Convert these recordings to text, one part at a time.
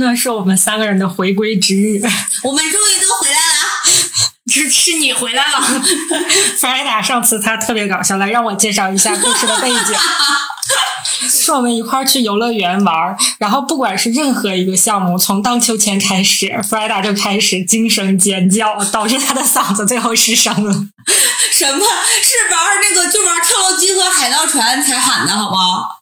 呢，是我们三个人的回归之日。我们终于都回来了，是是你回来了。弗莱达上次他特别搞笑，来让我介绍一下故事的背景。是我们一块儿去游乐园玩儿，然后不管是任何一个项目，从荡秋千开始，弗莱达就开始惊声尖叫，导致他的嗓子最后失声了。什么是玩那个就玩跳楼机和海盗船才喊的好吗？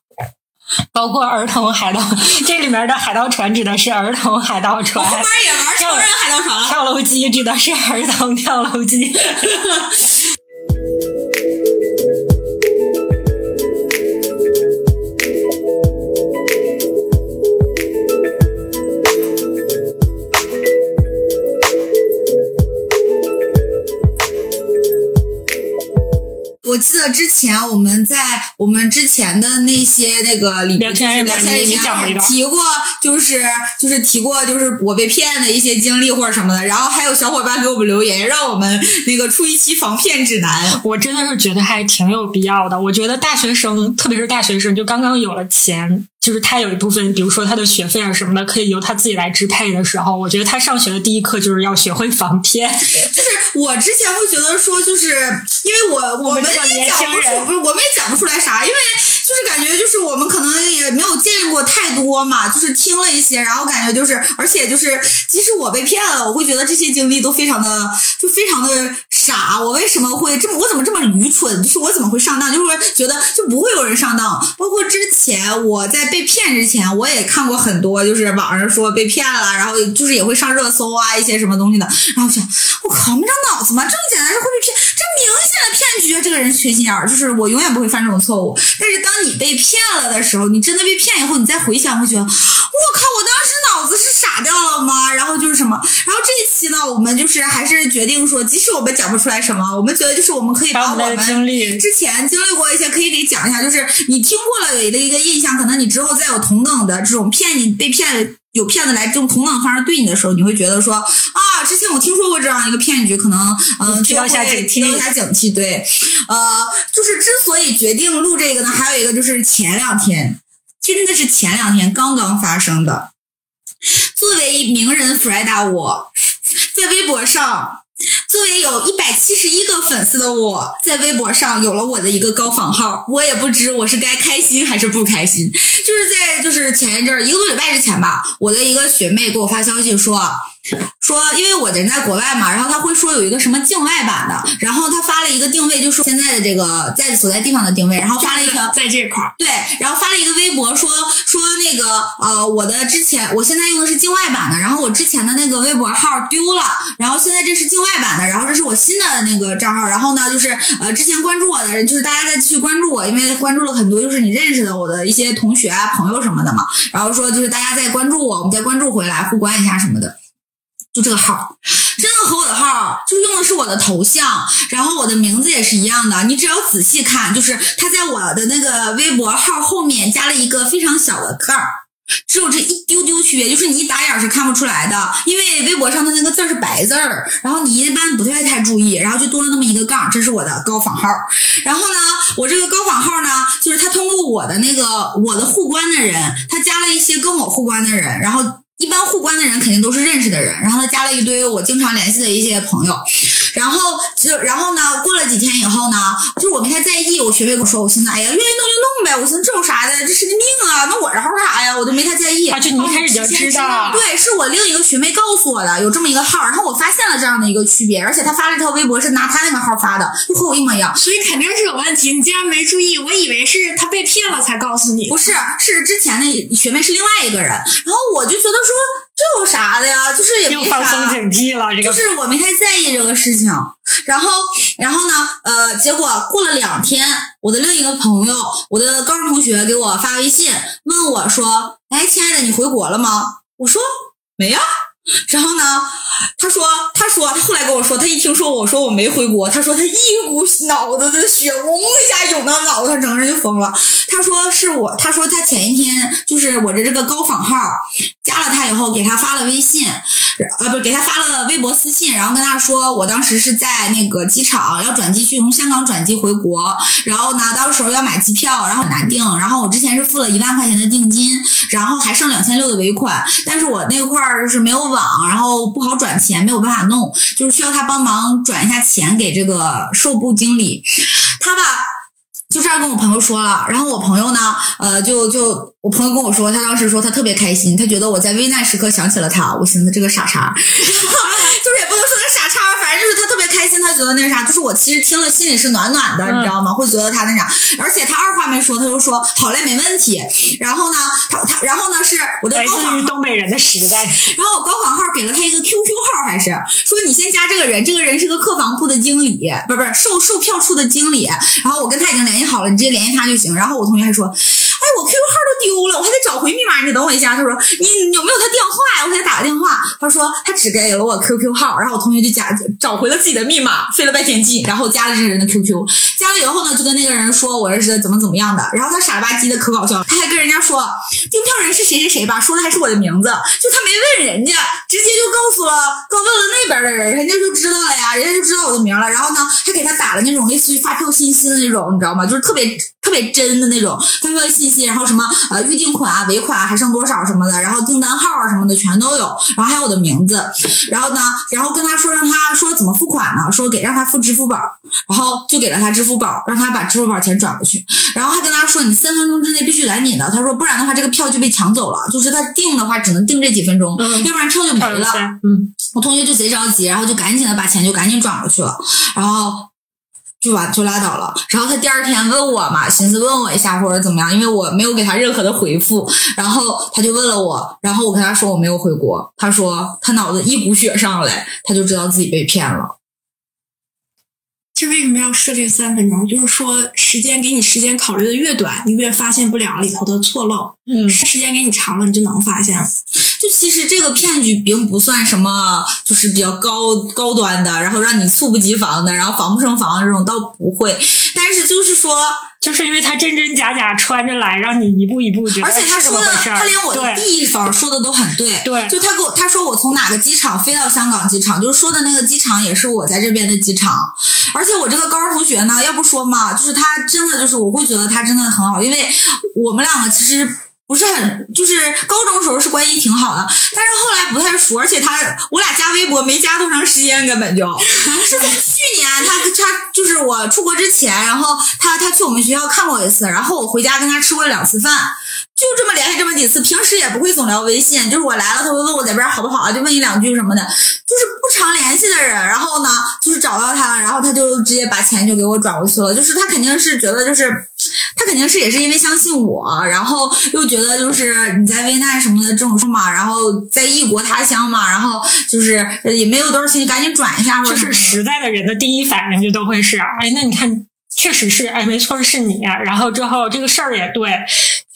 包括儿童海盗，这里面的海盗船指的是儿童海盗船，后面也玩成人海盗船了。跳楼机指的是儿童跳楼机。记得之前我们在我们之前的那些那个里聊天聊天里你讲了一面提过，就是就是提过，就是我被骗的一些经历或者什么的。然后还有小伙伴给我们留言，让我们那个出一期防骗指南。我真的是觉得还挺有必要的。我觉得大学生，特别是大学生，就刚刚有了钱，就是他有一部分，比如说他的学费啊什么的，可以由他自己来支配的时候，我觉得他上学的第一课就是要学会防骗。就是我之前会觉得说，就是因为我我们也讲不出，不是我们也讲不出来啥，因为就是感觉就是我们可能也没有见过太多嘛，就是听了一些，然后感觉就是，而且就是即使我被骗了，我会觉得这些经历都非常的就非常的傻。我为什么会这么？我怎么这么愚蠢？就是我怎么会上当？就是觉得就不会有人上当。包括之前我在被骗之前，我也看过很多，就是网上说被骗了，然后就是也会上热搜啊一些什么东西的。然后想，我靠，没长脑子吗？这么简单是会被骗？这明显的骗局啊！这个人缺心眼儿，就是我永远不会犯这种错误。但是当你被骗了的时候，你真的被骗以后，你再回想，会觉得，我靠，我当掉了吗？然后就是什么？然后这一期呢，我们就是还是决定说，即使我们讲不出来什么，我们觉得就是我们可以把我们之前经历过一些，可以给讲一下，就是你听过了有的一个印象，可能你之后再有同等的这种骗你被骗。有骗子来这种同等方式对你的时候，你会觉得说啊，之前我听说过这样一个骗局，可能嗯，提高一下警惕提高一下警惕。对，呃，就是之所以决定录这个呢，还有一个就是前两天，真的是前两天刚刚发生的。作为名人弗莱达，我在微博上，作为有一百七十一个粉丝的我，在微博上有了我的一个高仿号，我也不知我是该开心还是不开心。就是在就是前一阵儿一个多礼拜之前吧，我的一个学妹给我发消息说。说，因为我人在国外嘛，然后他会说有一个什么境外版的，然后他发了一个定位，就是现在的这个在所在地方的定位，然后发了一条 在这块儿，对，然后发了一个微博说说那个呃，我的之前我现在用的是境外版的，然后我之前的那个微博号丢了，然后现在这是境外版的，然后这是我新的那个账号，然后呢就是呃之前关注我的人，就是大家再继续关注我，因为关注了很多就是你认识的我的一些同学啊朋友什么的嘛，然后说就是大家再关注我，我们再关注回来互关一下什么的。就这个号，真的和我的号就是用的是我的头像，然后我的名字也是一样的。你只要仔细看，就是他在我的那个微博号后面加了一个非常小的杠，只有这一丢丢区别，就是你一打眼是看不出来的，因为微博上的那个字是白字儿，然后你一般不太太注意，然后就多了那么一个杠，这是我的高仿号。然后呢，我这个高仿号呢，就是他通过我的那个我的互关的人，他加了一些跟我互关的人，然后。一般互关的人肯定都是认识的人，然后他加了一堆我经常联系的一些朋友，然后就然后呢，过了几天以后呢，就是我没太在意，我学妹跟我说，我寻思，哎呀，愿意弄就弄呗，我寻思这有啥的，这是个命啊，那我这号啥呀，我就没太在意。啊，就你一开始就知道，对，是我另一个学妹告诉我的，有这么一个号，然后我发现了这样的一个区别，而且她发了一条微博是拿她那个号发的，就和我一模一样。所以肯定是有问题，你竟然没注意，我以为是她被骗了才告诉你。不是，是之前的学妹是另外一个人，然后我就觉得说这有啥的呀，就是也又没啥。放松警惕了。这个就是我没太在意这个事情，然后，然后呢，呃，结果过了两天，我的另一个朋友，我的高中同学给我发微信问我说：“哎，亲爱的，你回国了吗？”我说：“没呀。”然后呢，他说，他说，他后来跟我说，他一听说我说我没回国，他说他一股脑子的血嗡一下涌到脑子，他整个人就疯了。他说是我，他说他前一天就是我的这个高仿号加了他以后，给他发了微信，呃，不给他发了微博私信，然后跟他说我当时是在那个机场要转机去从香港转机回国，然后呢到时候要买机票，然后很难订，然后我之前是付了一万块钱的定金，然后还剩两千六的尾款，但是我那块儿就是没有网，然后不好转钱，没有办法弄，就是需要他帮忙转一下钱给这个售部经理，他吧。就这样跟我朋友说了，然后我朋友呢，呃，就就我朋友跟我说，他当时说他特别开心，他觉得我在危难时刻想起了他。我寻思这个傻叉，就是也不能说他傻叉，反正就是他特别开心，他觉得那啥，就是我其实听了心里是暖暖的，你知道吗？会觉得他那啥，而且他二话没说，他就说好嘞，没问题。然后呢，他他然后呢是我的高仿于东北人的时代，然后我高仿号给了他一个 QQ 号，还是说你先加这个人，这个人是个客房部的经理，不是不是售售票处的经理。然后我跟他已经联系好了，你直接联系他就行。然后我同学还说，哎，我 QQ 号都丢了，我还得找回密码，你等我一下。他说你有没有他电话呀？我给他打个电话。他说他只给了我 QQ 号，然后我同学就加找回了自己的密码，费了半天劲，然后加了这个人的 QQ。加了以后呢，就跟那个人说我认识的怎么怎么样的，然后他傻吧唧的可搞笑，他还跟人家说订票人是谁谁谁吧，说的还是我的名字，就他没问人家，直接就告诉了，告问了那边的人，人家就知道了呀，人家就知道我的名了，然后呢，还给他打了那种类似于发票信息的那种，你知道吗？就是特别特别真的那种发票信息，然后什么呃预定款啊、尾款啊还剩多少什么的，然后订单号啊什么的全都有，然后还有我的名字，然后呢，然后跟他说让他说怎么付款呢？说给让他付支付宝，然后就给了他支付宝，让他把支付宝钱转过去，然后还跟他说你三分钟之内必须赶紧的，他说不然的话这个票就被抢走了，就是他订的话只能订这几分钟，嗯。要不然票就没了。嗯，我同学就贼着急，然后就赶紧的把钱就赶紧转过去了，然后就完就拉倒了。然后他第二天问我嘛，寻思问我一下或者怎么样，因为我没有给他任何的回复，然后他就问了我，然后我跟他说我没有回国，他说他脑子一股血上来，他就知道自己被骗了。这为什么要设定三分钟？就是说，时间给你时间考虑的越短，你越发现不了里头的错漏；嗯，时间给你长了，你就能发现。就其实这个骗局并不算什么，就是比较高高端的，然后让你猝不及防的，然后防不胜防这种倒不会，但是就是说。就是因为他真真假假穿着来，让你一步一步觉得而且他说的，他连我的地方说的都很对。对就他给我他说我从哪个机场飞到香港机场，就是说的那个机场也是我在这边的机场。而且我这个高中同学呢，要不说嘛，就是他真的就是我会觉得他真的很好，因为我们两个其实。不是很，就是高中时候是关系挺好的，但是后来不太熟，而且他我俩加微博没加多长时间，根本就。是在去年他他就是我出国之前，然后他他去我们学校看过一次，然后我回家跟他吃过两次饭，就这么联系这么几次，平时也不会总聊微信，就是我来了，他会问我在这边好不好啊，就问一两句什么的，就是不常联系的人。然后呢，就是找到他了，然后他就直接把钱就给我转过去了，就是他肯定是觉得就是。他肯定是也是因为相信我，然后又觉得就是你在危难什么的这种事嘛，然后在异国他乡嘛，然后就是也没有多少钱，赶紧转一下就是实在的人的第一反应就都会是，哎，那你看，确实是，哎，没错，是你。然后之后这个事儿也对，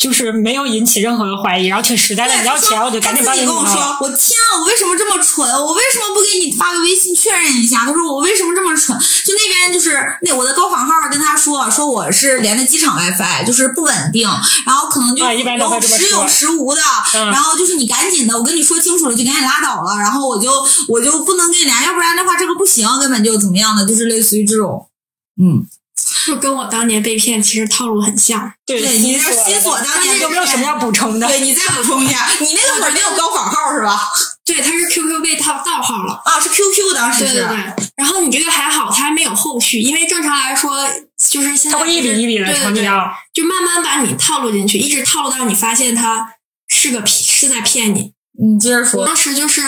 就是没有引起任何的怀疑，然后挺实在的，你要钱我就赶紧帮你他自己跟我。说，我天啊，我为什么这么蠢？我为什么不给你发个微信确认一下？他说我为什么这么蠢？就那边就是那我的高仿号跟他说，说我是连的机场 WiFi，就是不稳定，然后可能就啊一般都会有这么说时有时无的，嗯然后就是你赶紧的，我跟你说清楚了就赶紧拉倒了，然后我就我就不能跟你连，要不然的话这个不行，根本就怎么样的，就是类似于这种，嗯，就跟我当年被骗，其实套路很像。对，对你那西索当年有没有什么要补充的？对你再补充一下，你那个会儿没有高仿号是吧？对对，他是 QQ 被盗盗号了。啊，是 QQ 当时是。对对对，然后你这个还好，他还没有后续，因为正常来说就是现在他会一笔一笔的对对对成交。就慢慢把你套路进去，一直套路到你发现他是个，是在骗你。你接着说。当时就是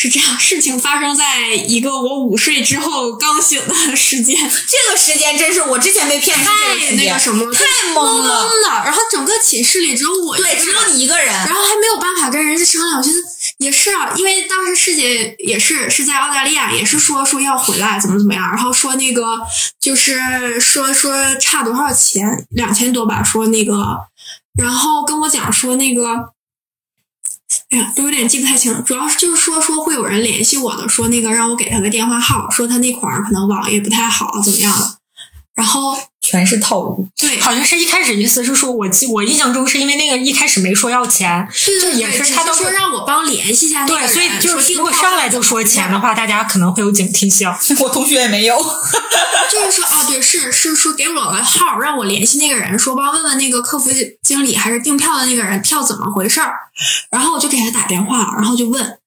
是这样，事情发生在一个我午睡之后刚醒的时间，这个时间真是我之前被骗太那个，什么，太懵懵了。然后整个寝室里只有我对，只有你一个人。然后还没有办法跟人家商量，我觉得也是啊，因为当时师姐也是是在澳大利亚，也是说说要回来怎么怎么样，然后说那个就是说说差多少钱，两千多吧，说那个，然后跟我讲说那个。哎呀，都有点记不太清了。主要是就是说说会有人联系我的，说那个让我给他个电话号，说他那块儿可能网也不太好，怎么样的。然后全是套路。对，好像是一开始意思是说，我记我印象中是因为那个一开始没说要钱，对对对，也是他都说让我帮联系一下那个对，所以就是如果上来就说钱的话，大家可能会有警惕性。我同学也没有。就是说啊，对，是是说给我个号，让我联系那个人，说帮问问那个客服经理还是订票的那个人票怎么回事儿。然后我就给他打电话，然后就问，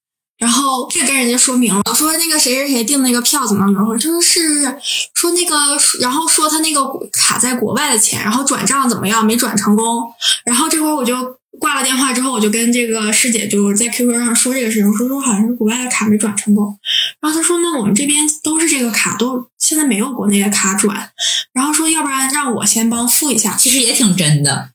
然后这跟人家说明了，我说那个谁谁谁订那个票怎么怎么回事？说是说那个，然后说他那个卡在国外的钱，然后转账怎么样没转成功。然后这会儿我就挂了电话之后，我就跟这个师姐就在 QQ 上说这个事情，我说说好像是国外的卡没转成功。然后他说那我们这边都是这个卡，都现在没有国内的卡转。然后说要不然让我先帮付一下。其实也挺真的。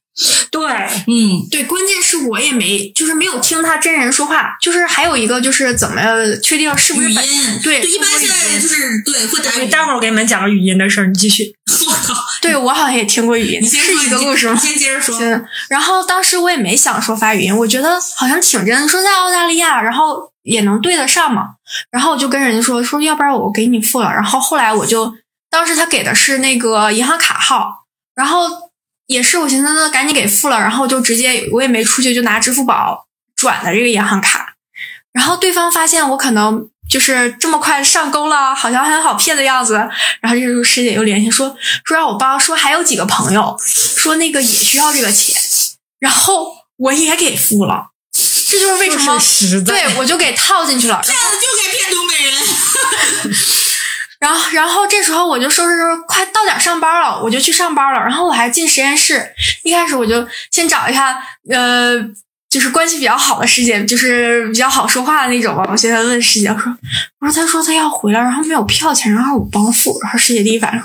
对，嗯，对，关键是我也没就是没有听他真人说话，就是还有一个就是怎么确定是不是本语音对一般现在就是对会打语音。待会儿我给你们讲个语音的事儿，你继续。我靠，对我好像也听过语音，你先说是一个你故事吗？先接着说。行，然后当时我也没想说发语音，我觉得好像挺真，说在澳大利亚，然后也能对得上嘛。然后我就跟人家说说，要不然我给你付了。然后后来我就，当时他给的是那个银行卡号，然后也是我寻思那赶紧给付了，然后就直接我也没出去，就拿支付宝转的这个银行卡。然后对方发现我可能就是这么快上钩了，好像很好骗的样子。然后这时候师姐又联系说说让我帮，说还有几个朋友说那个也需要这个钱，然后我也给付了。这就是为什么就是对我就给套进去了。骗子就该骗东北人。然后，这时候我就收拾收拾，快到点上班了，我就去上班了。然后我还进实验室，一开始我就先找一下，呃，就是关系比较好的师姐，就是比较好说话的那种吧。我现在问师姐，我说，我说，他说他要回来，然后没有票钱，然后我帮付。然后师姐第一反应，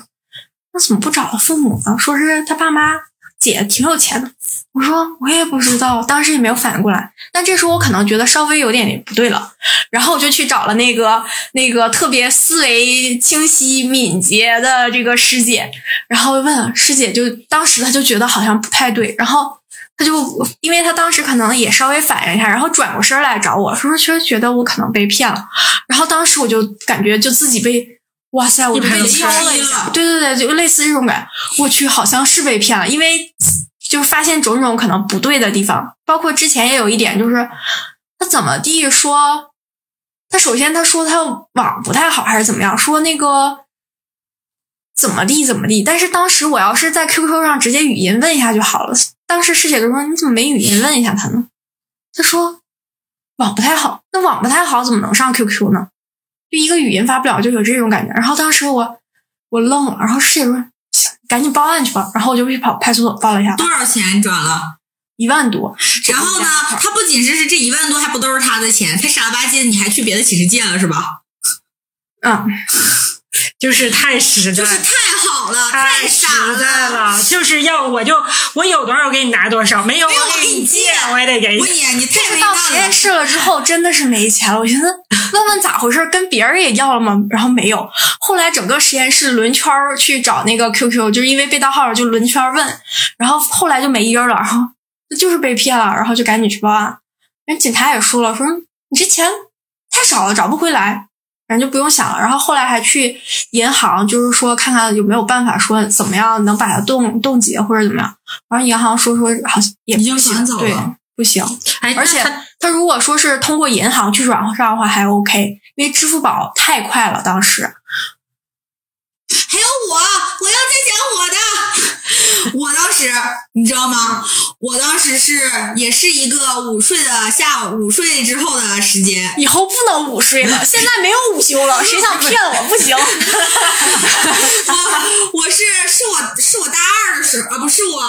那怎么不找他父母呢？说是他爸妈姐挺有钱的。我说我也不知道，当时也没有反应过来。但这时候我可能觉得稍微有点不对了，然后我就去找了那个那个特别思维清晰敏捷的这个师姐，然后问师姐就当时她就觉得好像不太对，然后她就因为她当时可能也稍微反应一下，然后转过身来找我说其实觉得我可能被骗了，然后当时我就感觉就自己被哇塞，我就被敲了一下，对对对，就类似这种感觉，我去好像是被骗了，因为。就发现种种可能不对的地方，包括之前也有一点，就是他怎么地说，他首先他说他网不太好还是怎么样，说那个怎么地怎么地，但是当时我要是在 QQ 上直接语音问一下就好了。当时师姐就说你怎么没语音问一下他呢？他说网不太好，那网不太好怎么能上 QQ 呢？就一个语音发不了，就有这种感觉。然后当时我我愣了，然后室友说。赶紧报案去吧，然后我就去跑派出所报了一下，多少钱转了？一万多。然后呢，他不仅是是这一万多，还不都是他的钱，他傻了吧唧，你还去别的寝室借了是吧？嗯，就是太实在就是，太好了，太傻实在了，就是要我就我有多少我给你拿多少，没有我给你借我也得给你我。你你太没到实验。室了之后，真的是没钱了。我寻思问问咋回事，跟别人也要了吗？然后没有。后来整个实验室轮圈儿去找那个 QQ，就是因为被盗号，就轮圈儿问。然后后来就没音儿了，然后就是被骗了，然后就赶紧去报案。人警察也说了，说你这钱太少了，找不回来。反正就不用想了，然后后来还去银行，就是说看看有没有办法说怎么样能把它冻冻结或者怎么样。然后银行说说好像也已经不行对转走了，不行。哎，而且他他如果说是通过银行去转账的话，还 OK，因为支付宝太快了。当时还有我，我要再讲我的。我当时你知道吗？我当时是也是一个午睡的下午，午睡之后的时间。以后不能午睡了，现在没有午休了，谁想骗我不行。我我是是我是我大二的时候啊，不是我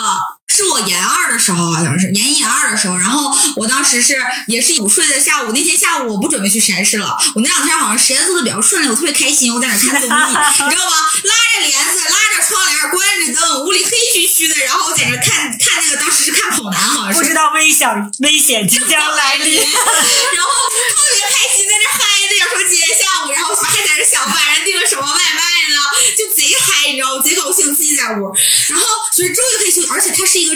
是我研二的时候，好像是研一研二的时候。然后我当时是也是午睡的下午，那天下午我不准备去实验室了。我那两天好像实验做的比较顺利，我特别开心，我在那看综艺，你知道吗？拉着帘子，拉着窗帘，关着灯，屋里黑黢黢的，然后我在那看看那个，当时是看跑男，好像是。不知道危险危险即将来临。然后特别开心，在那嗨，在这想晚上订了什么外卖呢，就贼嗨，你知道吗？贼高兴，自己在屋。然后所以终于可以休息，而且它是一个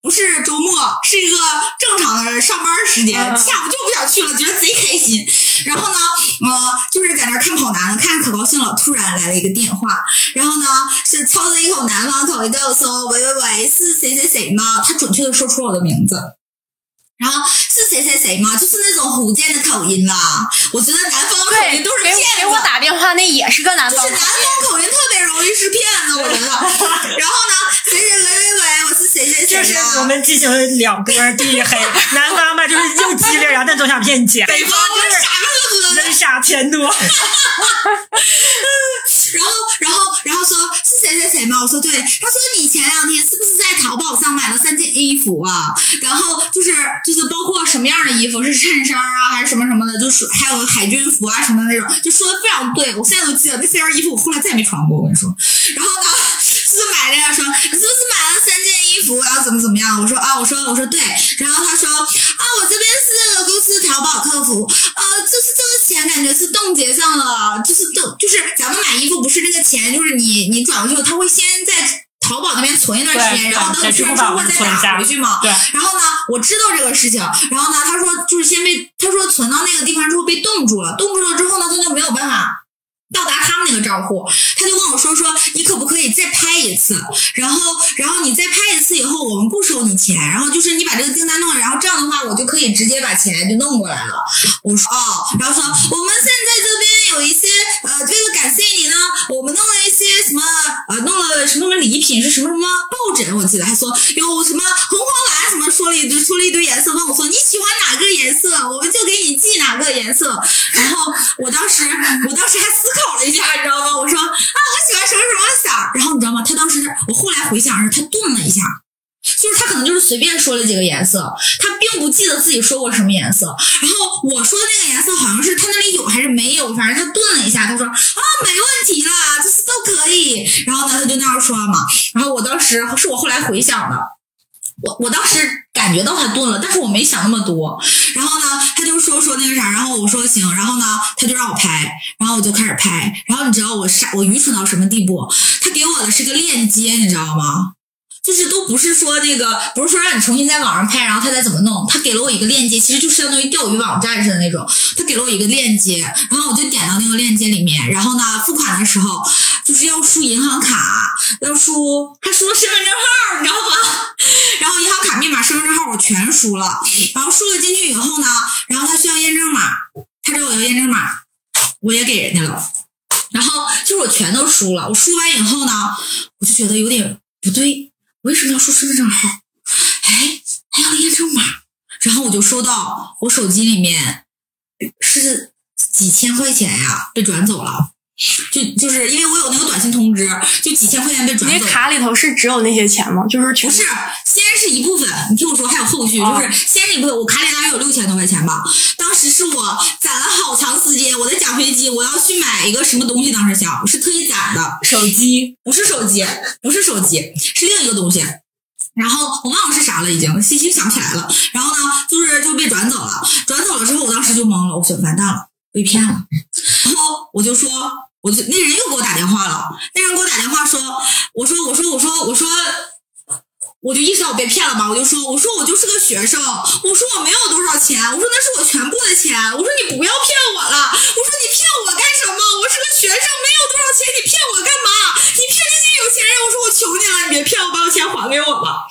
不是周末，是一个正常的上班时间，嗯下午就不想去了，觉得贼开心。然后呢，呃，就是在那看跑男，看着可高兴了。突然来了一个电话，然后呢是操着一口南方口音对我说：“喂喂喂，是谁谁谁吗？”他准确的说出了我的名字。然后是谁谁谁吗？就是那种福建的口音啦。我觉得南方口，音都是骗子。给我打电话那也是个南方就是南方口音。特别容易是骗子，我觉得。然后呢，谁谁喂喂喂，我是谁谁谁就是？我们进行了两波地黑，南方嘛就是又机灵，然后但总想骗你钱，北方就是傻呵呵的。人傻钱多。然后，然后，然后说是谁谁谁吗？我说对。他说你前两天是不是在淘宝上买了三件衣服啊？然后就是就是包括什么样的衣服，是衬衫啊，还是什么什么的，就是还有海军服啊什么的那种，就说的非常对。我现在都记得那三件衣服，我后来再也没穿过。我跟你说，然后呢，是买了呀说你是不是买了三件衣服，然后怎么怎么样？我说啊，我说我说对。然后他说啊，我这边是公司淘宝客服，呃，就是这个钱感觉是冻结上了，就是冻，就是咱们买衣服不是那个钱，就是你你转过去，他会先在淘宝那边存一段时间，然后等在你出完之后支付宝再打回去嘛。对，然后呢，我知道这个事情，然后呢，他说就是先被他说存到那个地方之后被冻住了，冻住了之后呢，他就没有办法。到达他们那个账户，他就跟我说说，你可不可以再拍一次？然后，然后你再拍一次以后，我们不收你钱。然后就是你把这个订单弄了，然后这样的话，我就可以直接把钱就弄过来了。我说哦，然后说我们现在这边有一些呃，为了感谢你呢，我们弄了一些什么呃，弄了什么什么礼品是什么什么抱枕，我记得还说有什么红黄蓝，说了一堆说了一堆颜色，问我说你喜欢哪个颜色，我们就给你寄哪个颜色。然后我当时我当时还思考了一下，你知道吗？我说啊，我喜欢什么什么色。然后你知道吗？他当时我后来回想是，他顿了一下。就是他可能就是随便说了几个颜色，他并不记得自己说过什么颜色。然后我说的那个颜色好像是他那里有还是没有，反正他顿了一下，他说啊没问题啦，就是都可以。然后呢，他就那样说嘛。然后我当时是我后来回想的，我我当时感觉到他顿了，但是我没想那么多。然后呢，他就说说那个啥，然后我说行，然后呢，他就让我拍，然后我就开始拍。然后你知道我傻，我愚蠢到什么地步？他给我的是个链接，你知道吗？就是都不是说那个，不是说让你重新在网上拍，然后他再怎么弄。他给了我一个链接，其实就是相当于钓鱼网站似的那种。他给了我一个链接，然后我就点到那个链接里面，然后呢，付款的时候就是要输银行卡，要输还输了身份证号，你知道吗？然后银行卡密码、身份证号我全输了，然后输了进去以后呢，然后他需要验证码，他找我要验证码，我也给人家了。然后就是我全都输了，我输完以后呢，我就觉得有点不对，为什么要输身份证号？哎，还要验证码。然后我就收到我手机里面是几千块钱呀，被转走了。就就是因为我有那个短信通知，就几千块钱被转走了。你卡里头是只有那些钱吗？就是不是，先是一部分，你听我说，还有后续，哦就是先是一部分，我卡里大概有六千多块钱吧。当时是我攒了好长时间，我的奖学金，我要去买一个什么东西，当时想是特意攒的，手机不是手机，不是手机，是另一个东西。然后我忘了是啥了，已经信息想不起来了。然后呢，就是就被转走了，转走了之后，我当时就懵了，我说完蛋了，被骗了。然后我就说，我就那人又给我打电话了，那人给我打电话说，我说我说我说我说。我就意识到我被骗了嘛，我就说，我说我就是个学生，我说我没有多少钱，我说那是我全部的钱，我说你不要骗我了，我说你骗我干什么？我是个学生，没有多少钱，你骗我干嘛？你骗那些有钱人，我说我求你了，你别骗我，把我钱还给我吧。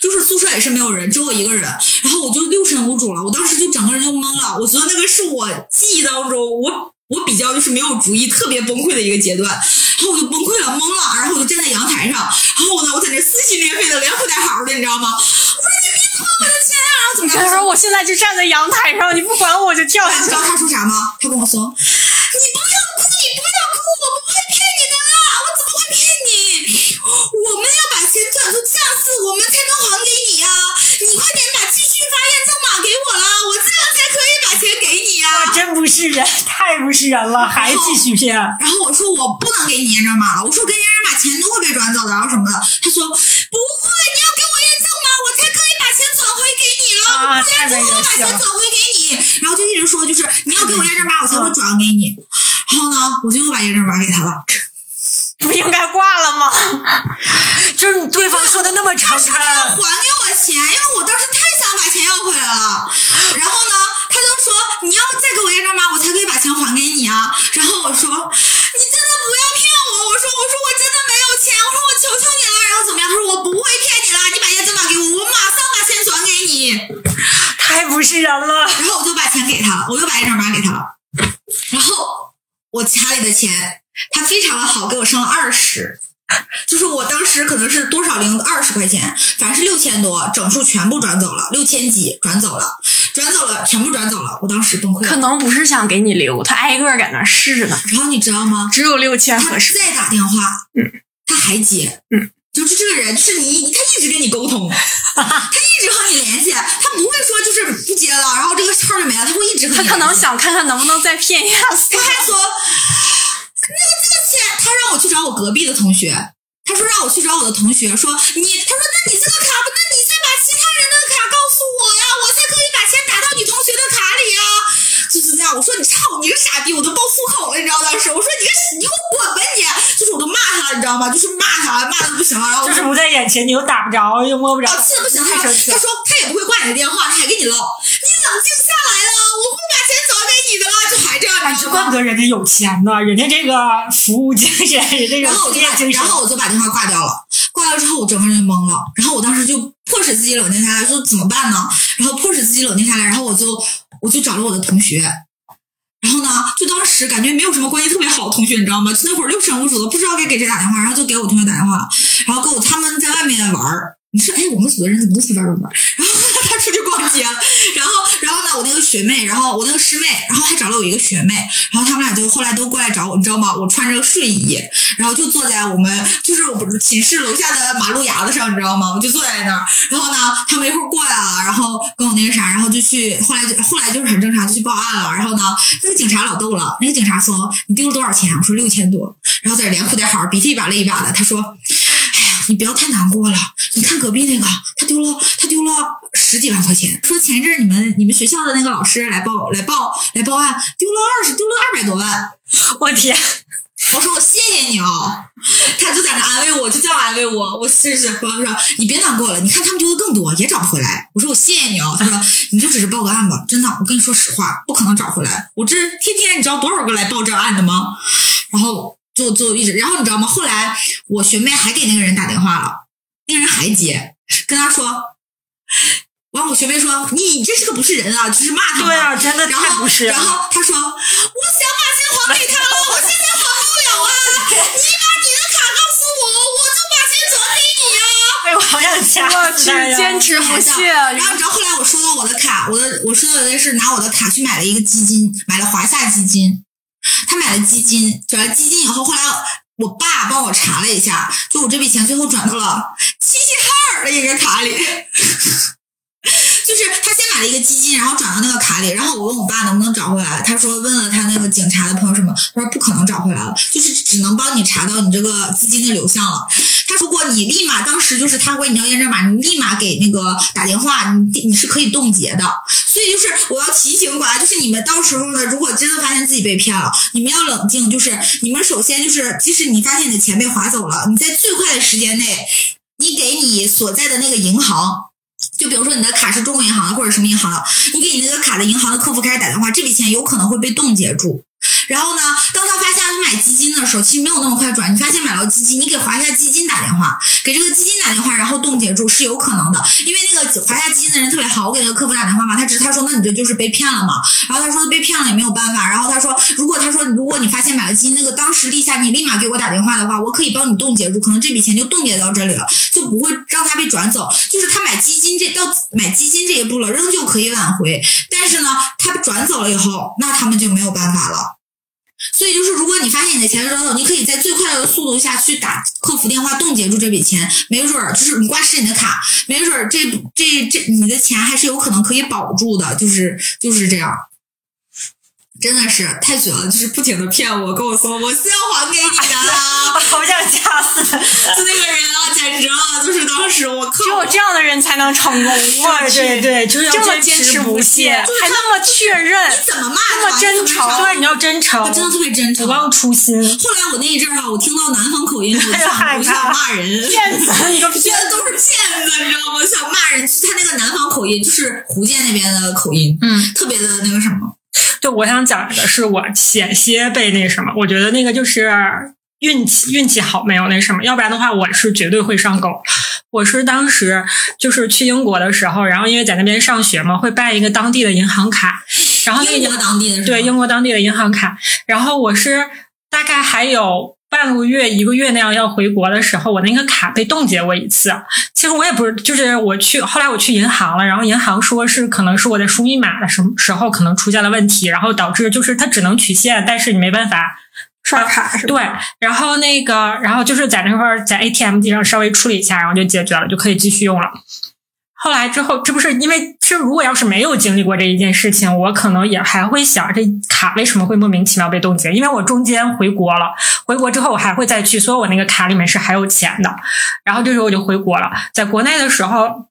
就是宿舍也是没有人，只有我一个人，然后我就六神无主了，我当时就整个人就懵了，我觉得那个是我记忆当中我我比较就是没有主意、特别崩溃的一个阶段。然后我就崩溃了，懵了，然后我就站在阳台上，然后呢，我在那撕心裂肺的连哭带嚎的，你知道吗？我说你别花我的钱啊，然后怎么着？他说我现在就站在阳台上，你不管我就跳下去你知道。他说啥吗？他跟我说：“你不要哭，你不要哭，我不会骗你的啦，我怎么会骗你？我们要把钱转出账次，我们才能还给你啊！你快点啊！”真不是人，太不是人了，还继续骗。然后我说我不能给你验证码了，我说跟验证码钱都会被转走的，然后什么的。他说不会，你要给我验证码，我才可以把钱转回给你了，啊不然就我把钱转回给你。然后就一直说，就是你要给我验证码，我才会转给你。然后呢，我就又把验证码给他了。不应该挂了吗？就是对方说的那么诚他恳，还给我钱，因为我当时太想把钱要回来了。然后呢，说你要再给我验证码，我才可以把钱还给你啊。然后我说你真的不要骗我，我说我说我真的没有钱，我说我求求你了。然后怎么样？他说我不会骗你了，你把验证码给我，我马上把钱转给你。太不是人了。然后我就把钱给他了，我又把验证码给他了。然后我卡里的钱，他非常的好，给我剩了二十。就是我当时可能是多少零二十块钱，反正是六千多，整数全部转走了，六千几转走了，转走了，全部转走了。我当时崩溃可。能不是想给你留，他挨个儿在那试呢，然后你知道吗？只有六千他合适。再打电话，嗯，他还接，嗯，就是这个人，就是你，他一直跟你沟通，他一直和你联系，他不会说就是不接了，然后这个号就没了，他会一直和你他可能想看看能不能再骗一下他还说，那个这个钱，他让我去找我隔壁的同学，他说让我去找我的同学，说你，他说那你这个卡不，那样，我说你操，你个傻逼，我都爆粗口了，你知道当时，我说你个你给我滚吧你，就是我都骂他了，你知道吗？就是骂他，骂的不行了，然后就是不在眼前，你又打不着，又摸不着哦，，气得不行，他说他也不会挂你的电话，他还跟你唠，你冷静下来了，我会把钱转给你的了，就还这样，哎，你知道吗就怪不得人家有钱呢，人家这个服务精神，人家有然后我就把，然。后我就把电话挂掉了。挂了之后，我整个人就懵了。然后我当时就迫使自己冷静下来，说怎么办呢？然后迫使自己冷静下来，然后我就我就找了我的同学。然后呢，就当时感觉没有什么关系特别好的同学，你知道吗？就那会儿六神无主的，不知道该给谁打电话，然后就给我同学打电话，然后跟我他们在外面玩儿。你说，哎，我们组的人怎么都去外面玩儿？然后行，然后，然后呢，我那个学妹，然后我那个师妹，然后还找了我一个学妹，然后他们俩就后来都过来找我，你知道吗？我穿着睡衣，然后就坐在我们就是我们寝室楼下的马路牙子上，你知道吗？我就坐在那儿，然后呢，他们一会儿过来了，然后跟我那个啥，然后就去，后来就后来就是很正常，就去报案了。然后呢，那个警察老逗了，那个警察说你丢了多少钱？我说六千多，然后在这连哭带嚎，鼻涕一把泪一把的，他说，你不要太难过了，你看隔壁那个，他丢了他丢了十几万块钱，说前一阵儿你们你们学校的那个老师来报来报来报案，丢了二十丢了二百多万。我天，我说我谢谢你哦，他就在那安慰我，就这样安慰我。我是是，我说你别难过了，你看他们丢的更多，也找不回来。我说我谢谢你哦，他说你就只是报个案吧，真的，我跟你说实话，不可能找回来。我这天天你知道多少个来报这案的吗？然后就就一直，然后你知道吗？后来我学妹还给那个人打电话了，那个人还接，跟他说。完，我学妹说：“你这是个不是人啊，就是骂他。”对啊，真的然后太不是了然后他说：“我想把钱还给他了，我现在还不了啊！你把你的卡告诉我，我就把钱转给你啊哎，我好想掐我去死他呀！坚持不懈。然后你知道后来我收到我的卡，我的我收到的是拿我的卡去买了一个基金，买了华夏基金。他买了基金，转了基金以后，后来我爸帮我查了一下，就我这笔钱最后转到了齐齐哈尔的一个卡里。就是他先买了一个基金，然后转到那个卡里，然后我问我爸能不能找回来，他说问了他那个警察的朋友什么，他说不可能找回来了，就是只能帮你查到你这个资金的流向了。他如果你立马当时就是他管你要验证码，你立马给那个打电话，你你是可以冻结的。所以就是我要提醒过来，就是你们到时候呢，如果真的发现自己被骗了，你们要冷静，就是你们首先就是，即使你发现你的钱被划走了，你在最快的时间内，你给你所在的那个银行。就比如说你的卡是中国银行的或者什么银行的，你给你那个卡的银行的客服开始打电话，这笔钱有可能会被冻结住。然后呢，当他发现他买基金的时候，其实没有那么快转。你发现买到基金，你给华夏基金打电话，给这个基金打电话，然后冻结住是有可能的。因为那个华夏基金的人特别好，我给那个客服打电话嘛，他只他说那你这就是被骗了嘛。然后他说被骗了也没有办法。然后他说如果他说如果你发现买了基金那个当时立夏，你立马给我打电话的话，我可以帮你冻结住，可能这笔钱就冻结到这里了，就不会让他被转走。就是他买基金这到买基金这一步了，仍旧可以挽回。但是呢，他转走了以后，那他们就没有办法了。所以就是，如果你发现你的钱转走，你可以在最快的速度下去打客服电话冻结住这笔钱，没准儿就是你挂失你的卡，没准儿这这这你的钱还是有可能可以保住的，就是就是这样。真的是太绝了，就是不停的骗我，跟我说我是要还给你的，好想掐死他那个！只有这样的人才能成功。我去，对对，就是要坚持不懈，还那么确认，你怎么骂那么真诚？对，你要真诚，他真的特别真诚，不忘初心。后来我那一阵儿啊，我听到南方口音，我想我想骂人，骗子，你个骗子都是骗子，你知道吗？想骂人，他那个南方口音就是福建那边的口音，嗯，特别的那个什么。对我想讲的是，我险些被那什么，我觉得那个就是运气，运气好没有那什么，要不然的话，我是绝对会上钩。我是当时就是去英国的时候，然后因为在那边上学嘛，会办一个当地的银行卡，然后那个英国当地的对英国当地的银行卡，然后我是大概还有。半个月、一个月那样要回国的时候，我那个卡被冻结过一次。其实我也不是，就是我去后来我去银行了，然后银行说是可能是我在输密码的时时候可能出现了问题，然后导致就是它只能取现，但是你没办法刷卡是吧？对，然后那个，然后就是在那块儿在 ATM 机上稍微处理一下，然后就解决了，就可以继续用了。后来之后，这不是因为其实如果要是没有经历过这一件事情，我可能也还会想这卡为什么会莫名其妙被冻结？因为我中间回国了，回国之后我还会再去，所以我那个卡里面是还有钱的。然后这时候我就回国了，在国内的时候，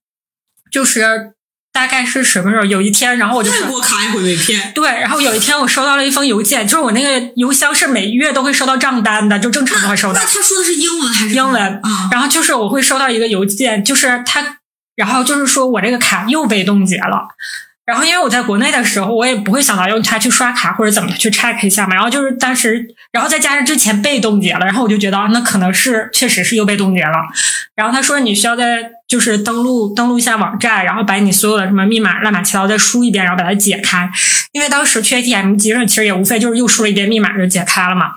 就是大概是什么时候？有一天，然后我就外国卡也会被骗。对，然后有一天我收到了一封邮件，就是我那个邮箱是每月都会收到账单的，就正常都会收到。那他说的是英文还是英文？啊，然后就是我会收到一个邮件，就是他。然后就是说我这个卡又被冻结了，然后因为我在国内的时候，我也不会想到用它去刷卡或者怎么去 check 一下嘛。然后就是当时，然后再加上之前被冻结了，然后我就觉得那可能是确实是又被冻结了。然后他说你需要在就是登录登录一下网站，然后把你所有的什么密码乱七八糟再输一遍，然后把它解开。因为当时去 ATM 机上其实也无非就是又输了一遍密码就解开了嘛。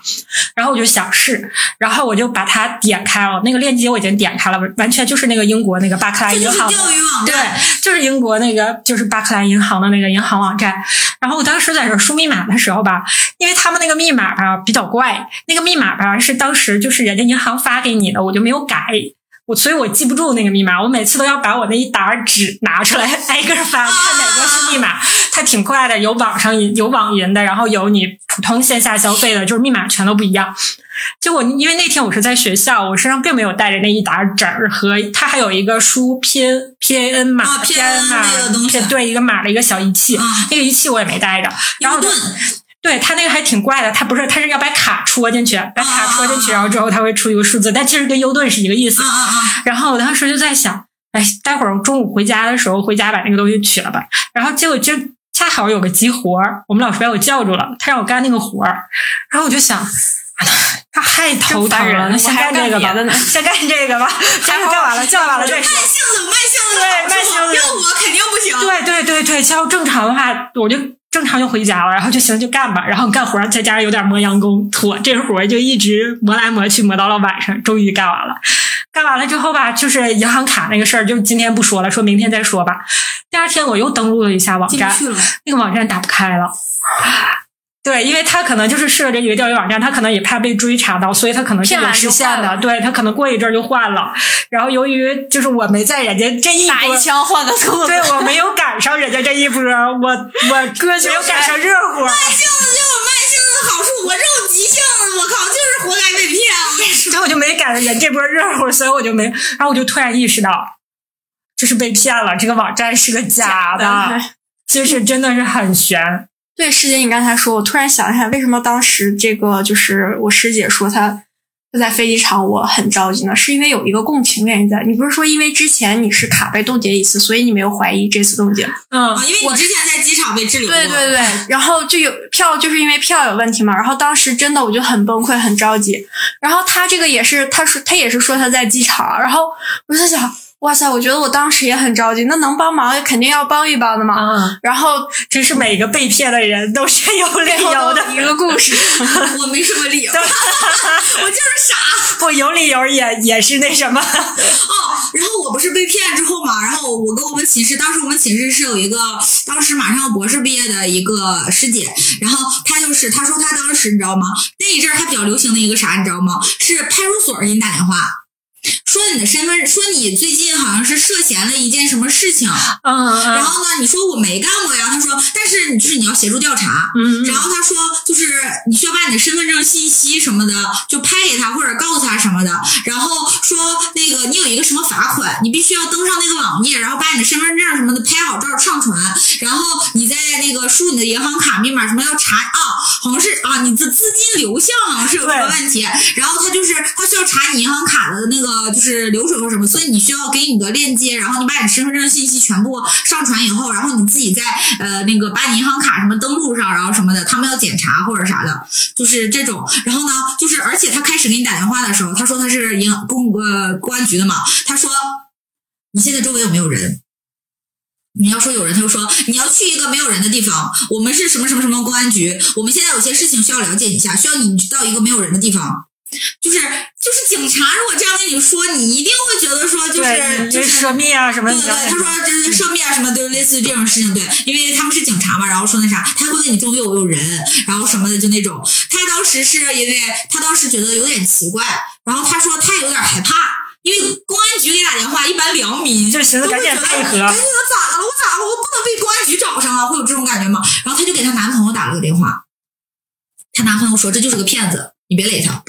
然后我就想试，然后我就把它点开了，那个链接我已经点开了，完全就是那个英国那个巴克莱银行，对，就是英国那个就是巴克莱银行的那个银行网站。然后我当时在这输密码的时候吧，因为他们那个密码吧比较怪，那个密码吧是当时就是人家银行发给你的，我就没有改。我所以，我记不住那个密码，我每次都要把我那一沓纸拿出来，挨个翻，看哪个是密码。它挺快的，有网上有网银的，然后有你普通线下消费的，就是密码全都不一样。结果因为那天我是在学校，我身上并没有带着那一沓纸儿和它还有一个输 P N P A N 码 P A N 码对一个码的一个小仪器，那个仪器我也没带着。然后对他那个还挺怪的，他不是，他是要把卡戳进去，把卡戳进去，然后之后他会出一个数字，但其实跟优盾是一个意思。然后我当时就在想，哎，待会儿中午回家的时候，回家把那个东西取了吧。然后结果就恰好有个急活儿，我们老师把我叫住了，他让我干那个活儿。然后我就想，他太头疼 了，先干这个吧，先干这个吧，先干完了，叫完了再说。慢性子，慢性子，对，慢性子，要我肯定不行。对对对对，要正常的话，我就。正常就回家了，然后就行就干吧，然后干活再加上有点磨洋工妥，这活就一直磨来磨去，磨到了晚上，终于干完了。干完了之后吧，就是银行卡那个事儿，就今天不说了，说明天再说吧。第二天我又登录了一下网站，那个网站打不开了。对，因为他可能就是设这几个钓鱼网站，他可能也怕被追查到，所以他可能是有时限的。对他可能过一阵就换了。然后由于就是我没在人家这一打一枪换个兔子，对我没有赶上人家这一波，我我哥没有赶上热乎。慢性子就有慢性子的好处，我这种急性子，我靠，就是活该被骗。所以我就没赶上人这波热乎，所以我就没。然后我就突然意识到，就是被骗了，这个网站是个假的，就是真的是很悬。对，师姐，你刚才说，我突然想一下，为什么当时这个就是我师姐说她她在飞机场我很着急呢？是因为有一个共情原因在。你不是说因为之前你是卡被冻结一次，所以你没有怀疑这次冻结？嗯啊，因为我之前在机场被滞留过。对对对，然后就有票，就是因为票有问题嘛。然后当时真的我就很崩溃，很着急。然后他这个也是，他说他也是说他在机场，然后我就在想，哇塞，我觉得我当时也很着急，那能帮忙肯定要帮一帮的嘛。啊，然后真是每个被骗的人都是有理由的一个故事，我没什么理由，我就是傻。不有理由也也是那什么，哦，然后我不是被骗之后嘛，然后我跟我们寝室，当时我们寝室是有一个当时马上要博士毕业的一个师姐，然后她就是她说她当时你知道吗？那一阵儿她比较流行的一个啥你知道吗？是派出所给你打电话。说你的身份，说你最近好像是涉嫌了一件什么事情，嗯嗯然后呢，你说我没干过呀，他说，但是你就是你要协助调查，嗯。然后他说，就是你需要把你的身份证信息什么的就拍给他或者告诉他什么的，然后说那个你有一个什么罚款，你必须要登上那个网页，然后把你的身份证什么的拍好照上传，然后你在那个输你的银行卡密码什么要查啊，好像是啊你的资金流向好像是有什么问题，然后他就是他需要查你银行卡的那个就是流水或什么，所以你需要给你个链接，然后你把你身份证信息全部上传以后，然后你自己在呃那个把你银行卡什么登录上，然后什么的，他们要检查或者啥的，就是这种。然后呢，就是而且他开始给你打电话的时候，他说他是银公呃公安局的嘛，他说你现在周围有没有人？你要说有人，他就说你要去一个没有人的地方。我们是什么什么什么公安局，我们现在有些事情需要了解一下，需要你到一个没有人的地方。就是就是警察如果这样跟你说，你一定会觉得说就是对，就就是涉密啊什么的。对对对，他说就是涉密啊什么，就是类似于这种事情，对，因为他们是警察嘛，然后说那啥，他会问你周围有没有人，然后什么的，就那种。他当时是因为他当时觉得有点奇怪，然后他说他也有点害怕，因为公安局给打电话，一般良民就寻思赶紧配合赶紧的咋了？我咋了？我不能被公安局找上啊，会有这种感觉吗？然后他就给她男朋友打了个电话，她男朋友说这就是个骗子，你别理他。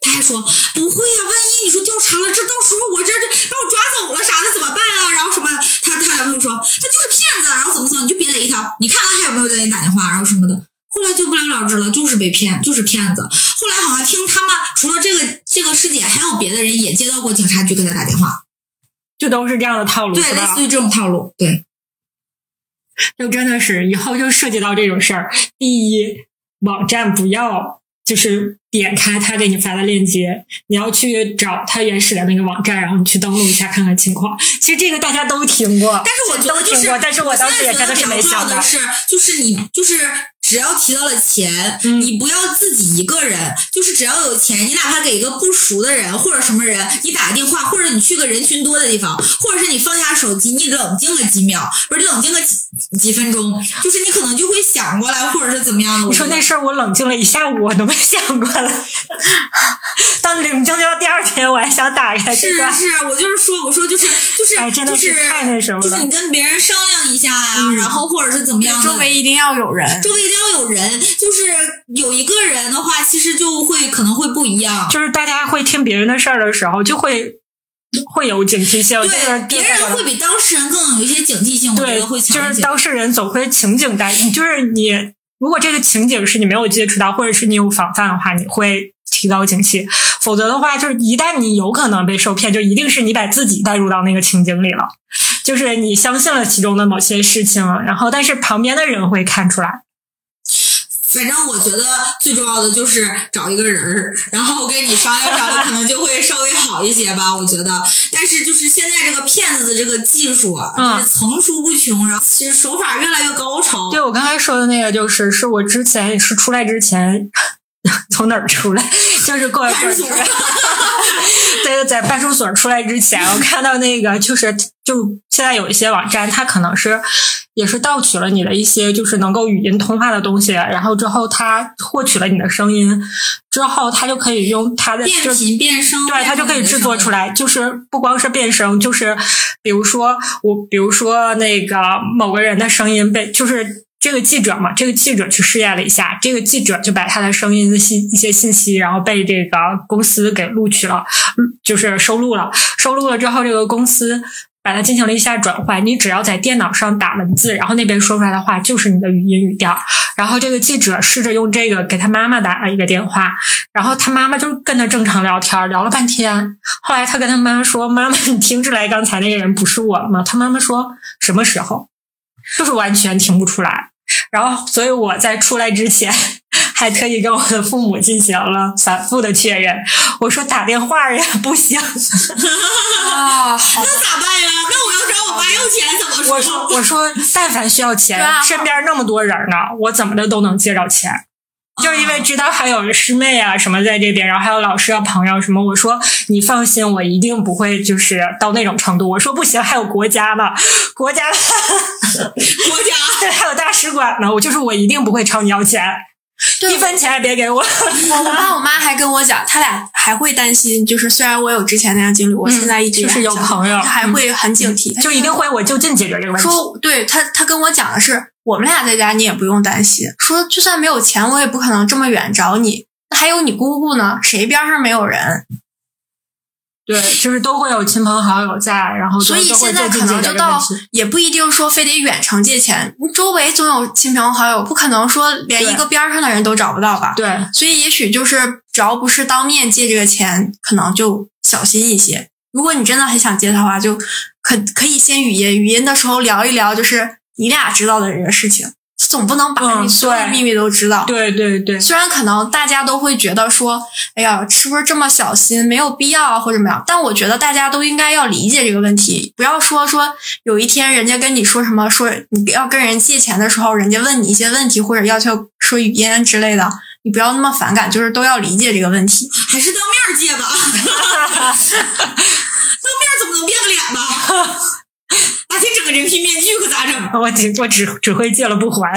他还说不会呀、万一你说调查了，这到时候我这这把我抓走了啥的怎么办啊？然后什么？他他男朋友说他就是骗子，然后怎么怎么，你就别理他，你看他还有没有在给你打电话，然后什么的。后来就不了了之了，就是被骗，就是骗子。后来好像听他们除了这个这个师姐，还有别的人也接到过警察局给他打电话，就都是这样的套路，对，类似？于这种套路，对。就真的是以后就涉及到这种事儿，第一，网站不要就是点开他给你发的链接，你要去找他原始的那个网站，然后你去登录一下看看情况。其实这个大家都听过，但是我觉得就是都听过，但是我当时也真的是没想到的。是，就是你就是只要提到了钱，嗯你不要自己一个人，就是只要有钱，你哪怕给一个不熟的人或者什么人，你打个电话，或者你去个人群多的地方，或者是你放下手机，你冷静个几秒，不是冷静个几几分钟，就是你可能就会想过来，或者是怎么样的。你说那事儿，我冷静了一下午，我都没想过来。当冷静到第二天，我还想打开这个。是是，我就是说，我说就是就是哎真的就是是太那什么了就是你跟别人商量一下呀、然后或者是怎么样的，周围一定要有人。周围一定要有人，就是有一个人的话，其实就会可能会不一样。就是大家会听别人的事儿的时候，就会会有警惕性，就是对，别人会比当事人更有一些警惕性，我觉对得会，就。是当事人总会情景带，就是你如果这个情景是你没有接触到，或者是你有防范的话，你会提高警惕；否则的话，就是一旦你有可能被受骗，就一定是你把自己带入到那个情景里了，就是你相信了其中的某些事情，然后但是旁边的人会看出来。反正我觉得最重要的就是找一个人儿，然后跟你商量商量，可能就会稍微好一些吧。我觉得，但是就是现在这个骗子的这个技术啊，嗯就是层出不穷，然后其实手法越来越高超。对我刚才说的那个，就是是我之前是出来之前 从哪儿出来，就是过一会儿派出来。对，在派出所出来之前，我看到那个就是就现在有一些网站，它可能是也是盗取了你的一些就是能够语音通话的东西，然后之后它获取了你的声音，之后它就可以用它的变就频变声，对，它就可以制作出。来，就是不光是变声，就是比如说我，比如说那个某个人的声音被，就是这个记者嘛，这个记者去试验了一下，这个记者就把他的声音的信一些信息，然后被这个公司给录取了，就是收录了，收录了之后，这个公司。把它进行了一下转换。你只要在电脑上打文字，然后那边说出来的话就是你的语音语调。然后这个记者试着用这个给他妈妈打了一个电话，然后他妈妈就跟他正常聊天，聊了半天。后来他跟他妈妈说：“妈妈，你听出来刚才那个人不是我了吗？”他妈妈说：“什么时候？”就是完全听不出来。然后，所以我在出来之前。还特意跟我的父母进行了反复的确认。我说打电话呀不行啊，那咋办呀？那我要找我妈要钱怎么说？我说我说，但凡需要钱，啊身边那么多人呢，我怎么的都能借着钱。就是因为知道还有师妹啊什么在这边，然后还有老师啊朋友什么，我说你放心，我一定不会就是到那种程度。我说不行，还有国家呢，国家国家对，还有大使馆呢，我就是我一定不会朝你要钱，一分钱也别给我。我爸我妈还跟我讲，他俩还会担心，就是虽然我有之前那样经历，我现在一直嗯就是有朋友他还会很警惕，就一定会我就近解决这个问题。说，对他他跟我讲的是，我们俩在家你也不用担心，说就算没有钱，我也不可能这么远找你，那还有你姑姑呢，谁边上没有人？对，就是都会有亲朋好友在，然后所以现在可能就到。也不一定说非得远程借钱，周围总有亲朋好友，不可能说连一个边儿上的人都找不到吧？对，所以也许就是只要不是当面借这个钱，可能就小心一些。如果你真的很想借的话，就可可以先语音，语音的时候聊一聊，就是你俩知道的这个事情，总不能把嗯你所有的秘密都知道。对对对，虽然可能大家都会觉得说，哎呀，是不是这么小心，没有必要啊，或者怎么样？但我觉得大家都应该要理解这个问题，不要说说有一天人家跟你说什么，说你要跟人借钱的时候，人家问你一些问题或者要求说语音之类的，你不要那么反感，就是都要理解这个问题。还是当面借吧，当面怎么能变个脸呢？而且整个人皮面具可咋整？我只我只只会借了不还。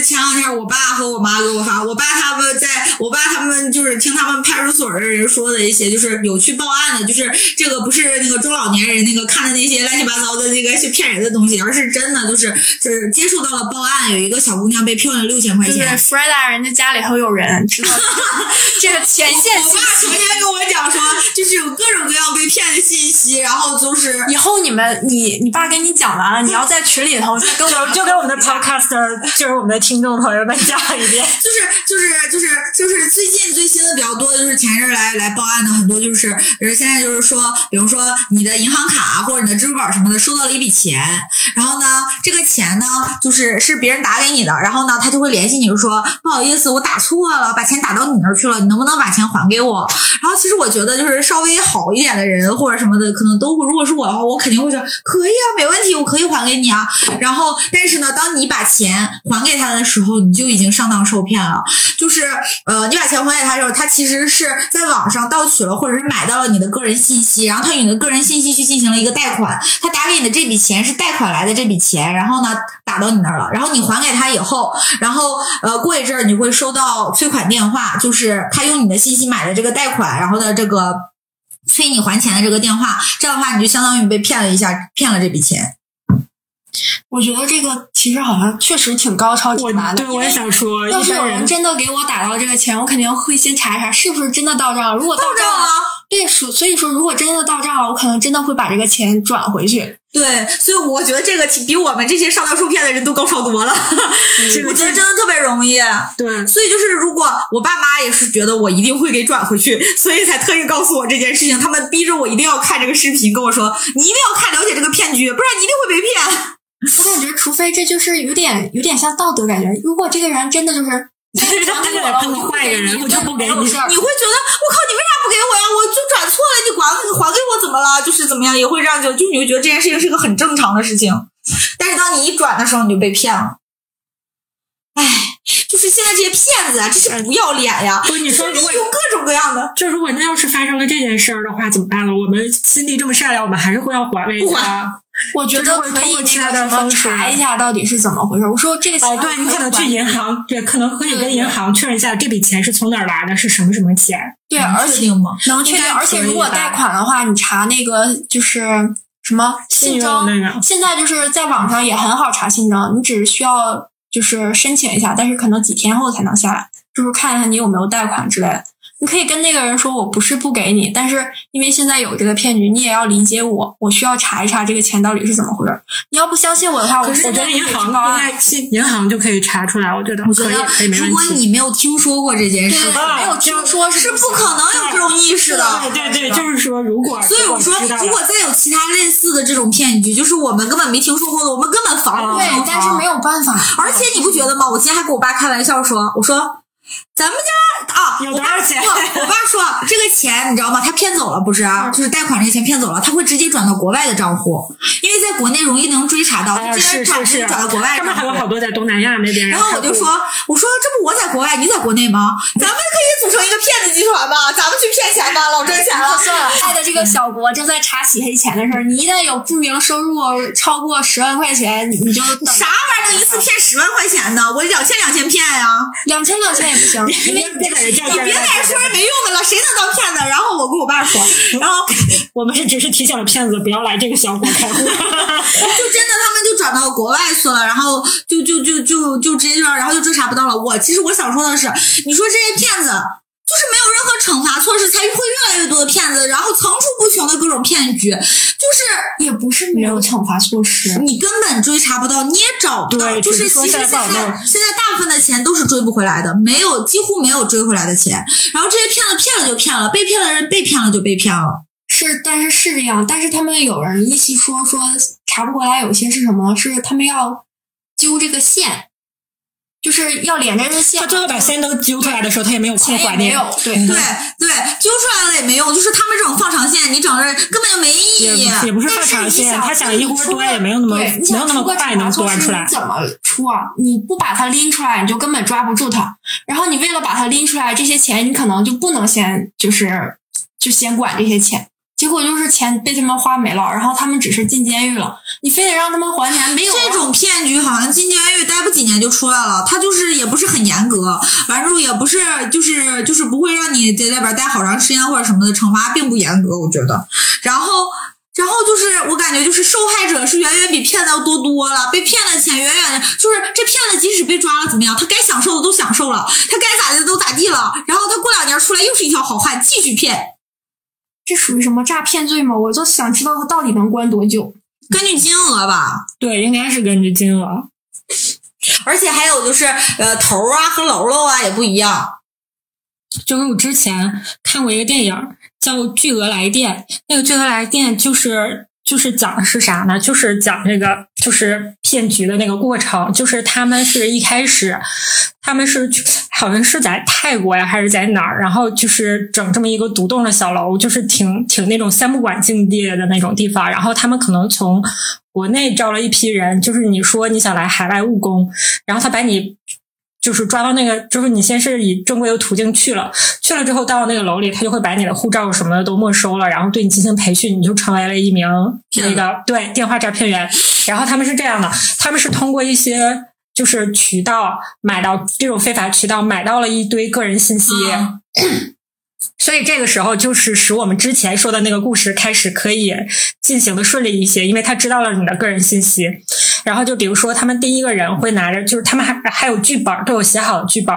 就是前两天我爸和我妈给我发，我爸他们在我爸他们就是听他们派出所的人说的一些，就是有去报案的，就是这个不是那个中老年人那个看的那些乱七八糟的那个是骗人的东西，而是真的就是就是接触到了报案，有一个小姑娘被骗了六千块就是钱。Freda 人家家里头有人知道这个前线我爸成天跟我讲说，就是有各种各样被骗的信息，然后就是 以后你们你你爸跟你讲完了，你要在群里头再跟我就就给我们的 podcaster，就是我们的听众朋友们讲一遍。就是就是就是就是最近最新的比较多的就是前阵来来报案的很多就是呃现在就是说，比如说你的银行卡或者你的支付宝什么的收到了一笔钱，然后呢这个钱呢就是是别人打给你的，然后呢他就会联系你就说不好意思我打错了，把钱打到你那儿去了，你能不能把钱还给我？然后其实我觉得就是稍微好一点的人或者什么的，可能都会如果是我的话，我肯定会说可以啊，没问题，我可以还给你啊。然后但是呢，当你把钱还给他的的时候，你就已经上当受骗了。就是呃，你把钱还给他的时候，他其实是在网上盗取了，或者是买到了你的个人信息，然后他用你的个人信息去进行了一个贷款，他打给你的这笔钱是贷款来的这笔钱，然后呢打到你那儿了，然后你还给他以后，然后呃过一阵儿你会收到催款电话，就是他用你的信息买的这个贷款，然后的这个催你还钱的这个电话，这样的话你就相当于被骗了一下，骗了这笔钱。我觉得这个其实好像确实挺高超、挺难的。对，我也想说，要是有人人真的给我打到这个钱，我肯定会先查一查是不是真的到账了。如果到账了，对，所所以说如果真的到账了，我可能真的会把这个钱转回去。对，所以我觉得这个比我们这些上当受骗的人都高超多了。这个我觉得真的特别容易。对所以就是，如果我爸妈也是觉得我一定会给转回去，所以才特意告诉我这件事情。他们逼着我一定要看这个视频，跟我说你一定要看了解这个骗局，不然你一定会被骗。我感觉，除非这就是有点有点像道德感觉。如果这个人真的就是他就得碰到坏人，我就不给你。你会觉得我靠，你为啥不给我呀？我就转错了，你还你还给我怎么了？就是怎么样，也会这样就就你会觉得这件事情是个很正常的事情。但是当你一转的时候，你就被骗了。唉，就是现在这些骗子啊，真是不要脸呀！不是你说如果有各种各样的，就如果那要是发生了这件事儿的话，怎么办呢？我们心地这么善良，我们还是会要还给不他。我觉得可以那个什么查一下到底是怎么回事。我说这个钱，哦，对你可能去银行，对，可能可以跟银行确认一下这笔钱是从哪儿来的，是什么什么钱。对，而且？能确定。而且如果贷款的话，你查那个就是什么信征，那个，现在就是在网上也很好查信征，你只需要就是申请一下，但是可能几天后才能下来，就是看一下你有没有贷款之类的。你可以跟那个人说，我不是不给你，但是因为现在有这个骗局，你也要理解我，我需要查一查这个钱到底是怎么回事儿。你要不相信我的话，我可是我觉得银行应啊，该银行就可以查出来，我觉得我觉得如果。你没有听说过这件事，啊没有听说是不不可能有这种意识的。对对对，就是说，如果所以我说，如果再有其他类似的这种骗局，就是我们根本没听说过的，我们根本防不对但是没有办法。而且你不觉得吗？我今天还跟我爸开玩笑说，我说咱们家啊，有多少钱 我爸说这个钱你知道吗？他骗走了，不是？嗯就是贷款这个钱骗走了，他会直接转到国外的账户，因为在国内容易能追查到，啊直接是是是，转直接转到国外他们还有。好多在东南亚那边。然后我就说，我说这不我在国外，你在国内吗？咱们可以组成一个骗子集团吧，咱们去骗钱吧，老赚钱了。算了，爱的这个小国正在查洗黑钱的事儿，你一旦有不明收入超过十万块钱，你你就啥玩意儿能一次骗十万块钱呢？我两千两千骗呀、两千两千也不行，因为别在这叫你别在这说人没用的了，谁能当骗子？然后我跟我爸说，然后 我们是只是提醒了骗子不要来这个小国开户。就真的他们就转到国外去了，然后就就就就就直接就，然后就追查不到了。我其实我想说的是，你说这些骗子。就是没有任何惩罚措施，才会越来越多的骗子，然后层出不穷的各种骗局，就是也不是没有惩罚措施。你根本追查不到，你也找不到。对就是其实现在现在大部分的钱都是追不回来的，没有几乎没有追回来的钱。然后这些骗子骗了就骗了，被骗的人被骗了就被骗了。是，但是是这样，但是他们有人一起说说查不过来，有些是什么？是他们要揪这个线，就是要连着这个线。他最后把线都揪出来的时候，他也没有空管你。钱也没有，对对对，揪出来了也没用，就是他们这种放长线，你整着根本就没意义。也不是放长线，想他想一锅端也没有那么没有那么快能端出来你。怎么出啊？你不把它拎出来，你就根本抓不住它。然后你为了把它拎出来，这些钱你可能就不能先就是就先管这些钱。结果就是钱被他们花没了，然后他们只是进监狱了，你非得让他们还钱，没有这种骗局好像进监狱待不几年就出来了，他就是也不是很严格，完之后也不是就是就是不会让你在外边待好长时间或者什么的，惩罚并不严格，我觉得。然后然后就是我感觉就是受害者是远远比骗子要多多了，被骗的钱远远的，就是这骗子即使被抓了怎么样，他该享受的都享受了，他该咋的都咋地了，然后他过两年出来又是一条好汉，继续骗。这属于什么诈骗罪吗？我就想知道他到底能关多久。根据金额吧，对，应该是根据金额。而且还有就是，呃，头儿啊和喽喽啊也不一样。就是我之前看过一个电影叫《巨额来电》，那个《巨额来电》就是就是讲的是啥呢？就是讲这个就是骗局的那个过程，就是他们是一开始他们是好像是在泰国呀还是在哪儿，然后就是整这么一个独栋的小楼，就是挺挺那种三不管境地的那种地方，然后他们可能从国内招了一批人，就是你说你想来海外务工，然后他把你。就是抓到那个，就是你先是以正规的途径去了，去了之后到了那个楼里，他就会把你的护照什么的都没收了，然后对你进行培训，你就成为了一名那个对电话诈骗员。然后他们是这样的，他们是通过一些就是渠道买到这种非法渠道买到了一堆个人信息。嗯所以这个时候就是使我们之前说的那个故事开始可以进行的顺利一些，因为他知道了你的个人信息。然后就比如说，他们第一个人会拿着，就是他们还还有剧本，都有写好的剧本。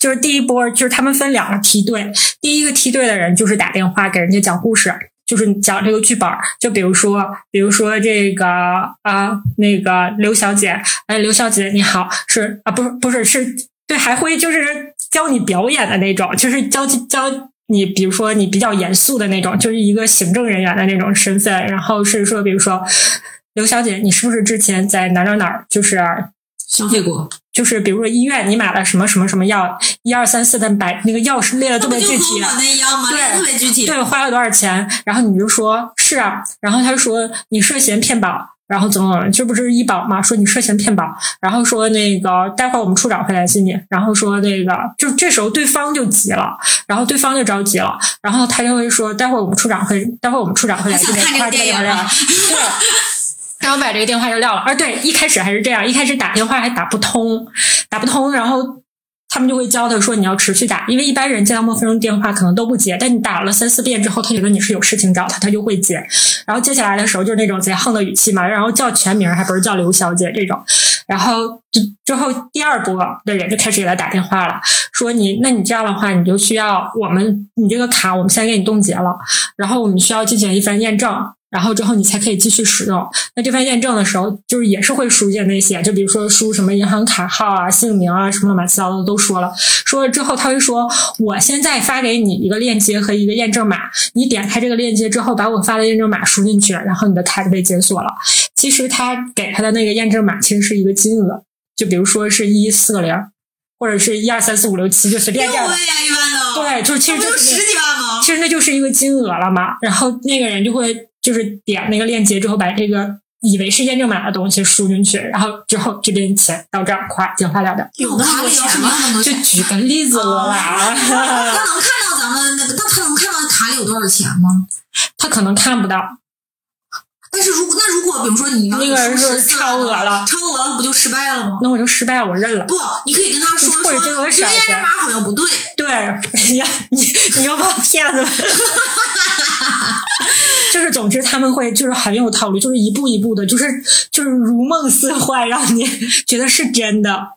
就是第一波，就是他们分两个梯队，第一个梯队的人就是打电话给人家讲故事，就是讲这个剧本。就比如说，比如说这个啊，那个刘小姐，哎，刘小姐你好，是啊，不是不是是，对，还会就是教你表演的那种，就是教教。你比如说，你比较严肃的那种，就是一个行政人员的那种身份，然后是说，比如说，刘小姐，你是不是之前在哪哪哪儿，就是消费过，就是比如说医院，你买了什么什么什么药，一二三四，但把那个药是列的特别具体那那一样吗？对特别具体。对，花了多少钱？然后你就说是啊，然后他说你涉嫌骗保，然后怎么怎么，这不是医保吗？说你涉嫌骗保，然后说那个待会儿我们处长会联系你，然后说那个就这时候对方就急了，然后对方就着急了，然后他就会说待会儿我们处长会，待会儿我们处长会联系你，快点啊对。然后把这个电话就撂了，啊，对，一开始还是这样，一开始打电话还打不通，打不通，然后他们就会教他说你要持续打，因为一般人接到陌生人电话可能都不接，但你打了三四遍之后，他觉得你是有事情找他，他就会接。然后接下来的时候就是那种贼横的语气嘛，然后叫全名还不是叫刘小姐这种。然后就之后第二波的人就开始给他打电话了，说你，那你这样的话，你就需要我们，你这个卡我们先给你冻结了，然后我们需要进行一番验证，然后之后你才可以继续使用。那这番验证的时候，就是也是会输进那些，就比如说输什么银行卡号啊、姓名啊，什么乱七八糟的都说了。说了之后，他会说，我现在发给你一个链接和一个验证码，你点开这个链接之后，把我发的验证码输进去，然后你的卡就被解锁了。其实他给他的那个验证码其实是一个金额，就比如说是一四个零，或者是一二三四五六七，就随便这样的。六位啊，一般的。对，就是其实就就是十几万吗？其实那就是一个金额了嘛。然后那个人就会就是点那个链接之后，把这个以为是验证码的东西输进去，然后之后这边钱到账，咵就花了的。有的卡里有那么多就，举个例子了啦，他能看到咱们那个，那他能看到卡里有多少钱吗？他可能看不到，但是如果那如果比如说你要那个人说是超额了超额了不就失败了吗？那我就失败了，我认了。不，你可以跟他说说，验证码好像不对。对，你你你又把我骗了。就是，总之他们会就是很有套路，就是一步一步的，就是就是如梦似幻，让你觉得是真的，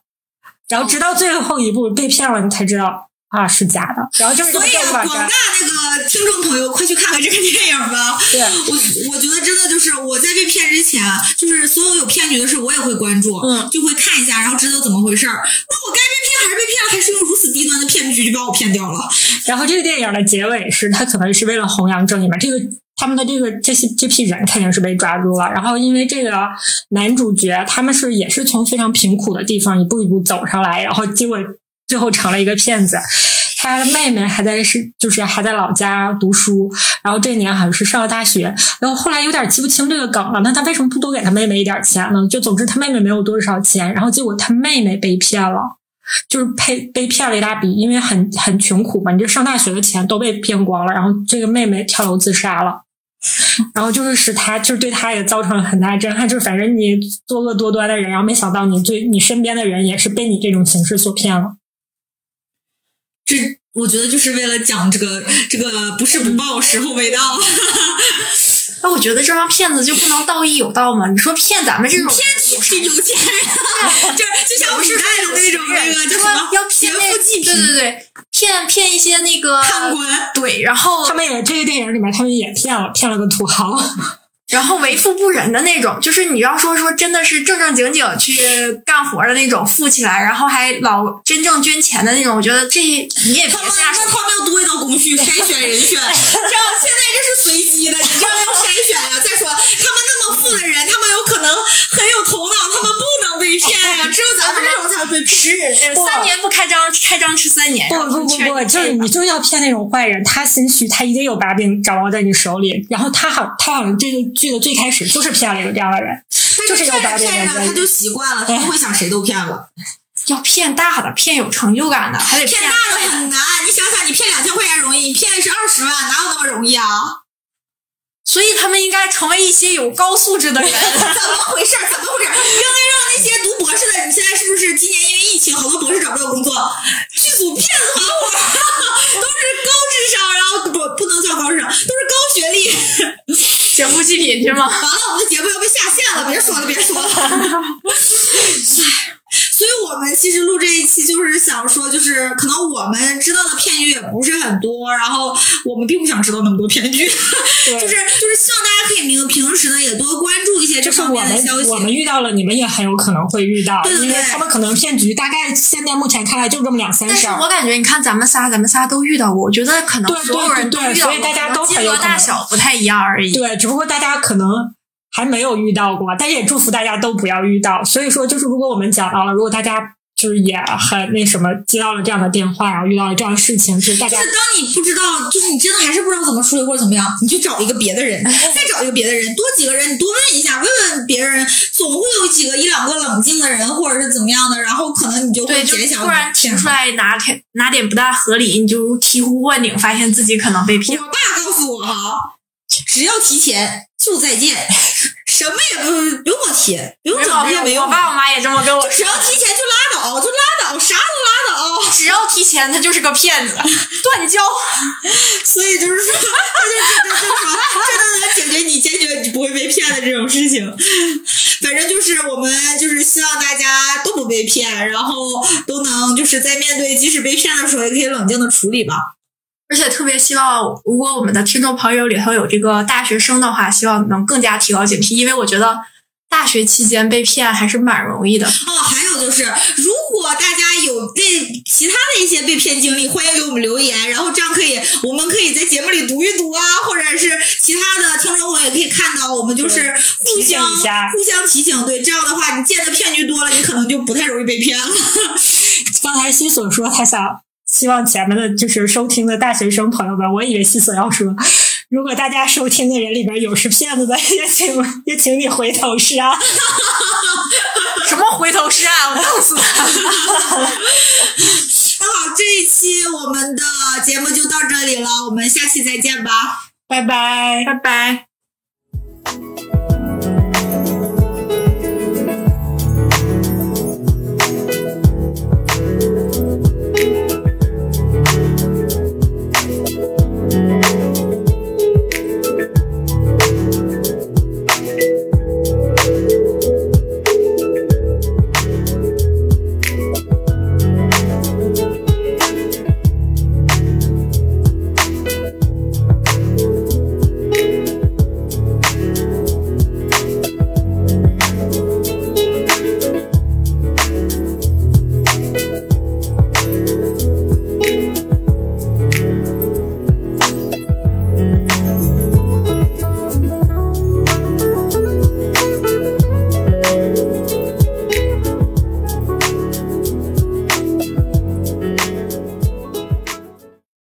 然后直到最后一步被骗了，你才知道啊是假的，然后就是所以广大。那个听众朋友，快去看看这个电影吧。对，我我觉得真的就是我在被骗之前，就是所有有骗局的事，我也会关注，嗯就会看一下，然后知道怎么回事儿。那我该被骗还是被骗了，还是用如此低端的骗局就把我骗掉了？然后这个电影的结尾是，他可能是为了弘扬正义嘛，这个他们的这个这些这批人肯定是被抓住了。然后因为这个男主角他们是也是从非常贫苦的地方一步一步走上来，然后结果最后成了一个骗子。他的妹妹还在是就是还在老家读书，然后这年好像是上了大学，然后后来有点记不清这个梗了。那他为什么不多给他妹妹一点钱呢？就总之他妹妹没有多少钱，然后结果他妹妹被骗了。就是被被骗了一大笔，因为很很穷苦嘛，你这上大学的钱都被骗光了，然后这个妹妹跳楼自杀了，然后就是使他就是对他也造成了很大震撼，就是反正你作恶多端的人，然后没想到你对你身边的人也是被你这种形式所骗了。这我觉得就是为了讲这个这个不是不报，时候未到。那我觉得这帮骗子就不能道义有道吗？你说骗咱们这种骗你是有钱人，就是就像古代的那种那个叫什么要骗富济贫对对对，骗骗一些那个贪官。对，然后他们也这个电影里面，他们也骗了骗了个土豪，然后为富不仁的那种，就是你要说说真的是正正经经去干活的那种，富起来，然后还老真正捐钱的那种，我觉得这你也别他们瞎说。那他们要多一道工序，筛选人选，这样现在这是随机的，你这样要筛选呀、再说，他们那么富的人，他们很有头脑，他们不能被骗呀、只有咱们这种才会被骗。三年不开张，开张吃三年。不不不不，就是你就要骗那种坏人，他心虚，他一定有把柄掌握在你手里。然后他好，他好像这个剧的最开始就是骗了一个这样的人，就是有把柄骗着他就习惯了，他不会想谁都骗了。要骗大的，骗有成就感的，还得骗大的很难，你想想，你骗两千块钱容易，你骗的是二十万，哪有那么容易啊？所以他们应该成为一些有高素质的人。怎么回事？怎么回事？应该让那些读博士的，你现在是不是今年因为疫情，好多博士找不到工作，剧组骗子团伙，都是高智商，然后不不能叫高智商，都是高学历。劫富济贫是吗？完了，我们的节目要被下线了，别说了，别说了。我们其实录这一期就是想说，就是可能我们知道的骗局也不是很多，然后我们并不想知道那么多骗局，就是就是希望大家可以明平时呢也多关注一些这就是方我们面的消息。我们遇到了，你们也很有可能会遇到，对对对因为他们可能骗局大概现在目前看来就这么两三但是事儿。我感觉，你看咱们仨，咱们仨都遇到过。我觉得可能对对所有人都对遇到过，所以大家都金额大小不太一样而已。对，只不过大家可能还没有遇到过，但也祝福大家都不要遇到。所以说，就是如果我们讲到了，如果大家就是也很那什么接到了这样的电话，然后遇到了这样的事情，就是大家就是当你不知道，就是你真的还是不知道怎么处理或者怎么样，你去找一个别的人，再找一个别的人，多几个人，你多问一下，问问别人，总会有几个一两个冷静的人，或者是怎么样的，然后可能你就会对，就减小突然骗提出来哪点哪点不大合理，你就醍醐灌顶，发现自己可能被骗我。爸告诉我哈，只要提前就再见，什么也不用不用给我提，不用整这些没用。我爸我妈也这么跟我只要提前就拉倒，就拉倒，啥都拉倒。只要提前，他就是个骗子，断交。所以就是说，这 就这就说，这都能解决你坚决你不会被骗的这种事情。反正就是我们就是希望大家都不被骗，然后都能就是在面对即使被骗的时候，也可以冷静的处理吧。而且特别希望，如果我们的听众朋友里头有这个大学生的话，希望能更加提高警惕，因为我觉得大学期间被骗还是蛮容易的。哦，还有就是，如果大家有被其他的一些被骗经历，欢迎给我们留言，然后这样可以，我们可以在节目里读一读啊，或者是其他的听众朋友也可以看到，我们就是互相提醒互相提醒。对，这样的话，你见的骗局多了，你可能就不太容易被骗了。刚才西所说他想希望前面的就是收听的大学生朋友们，我以为西索要说，如果大家收听的人里边有是骗子的，也请 也请你回头是岸。什么回头是岸，我弄死他！那好，这一期我们的节目就到这里了，我们下期再见吧。拜拜。拜拜。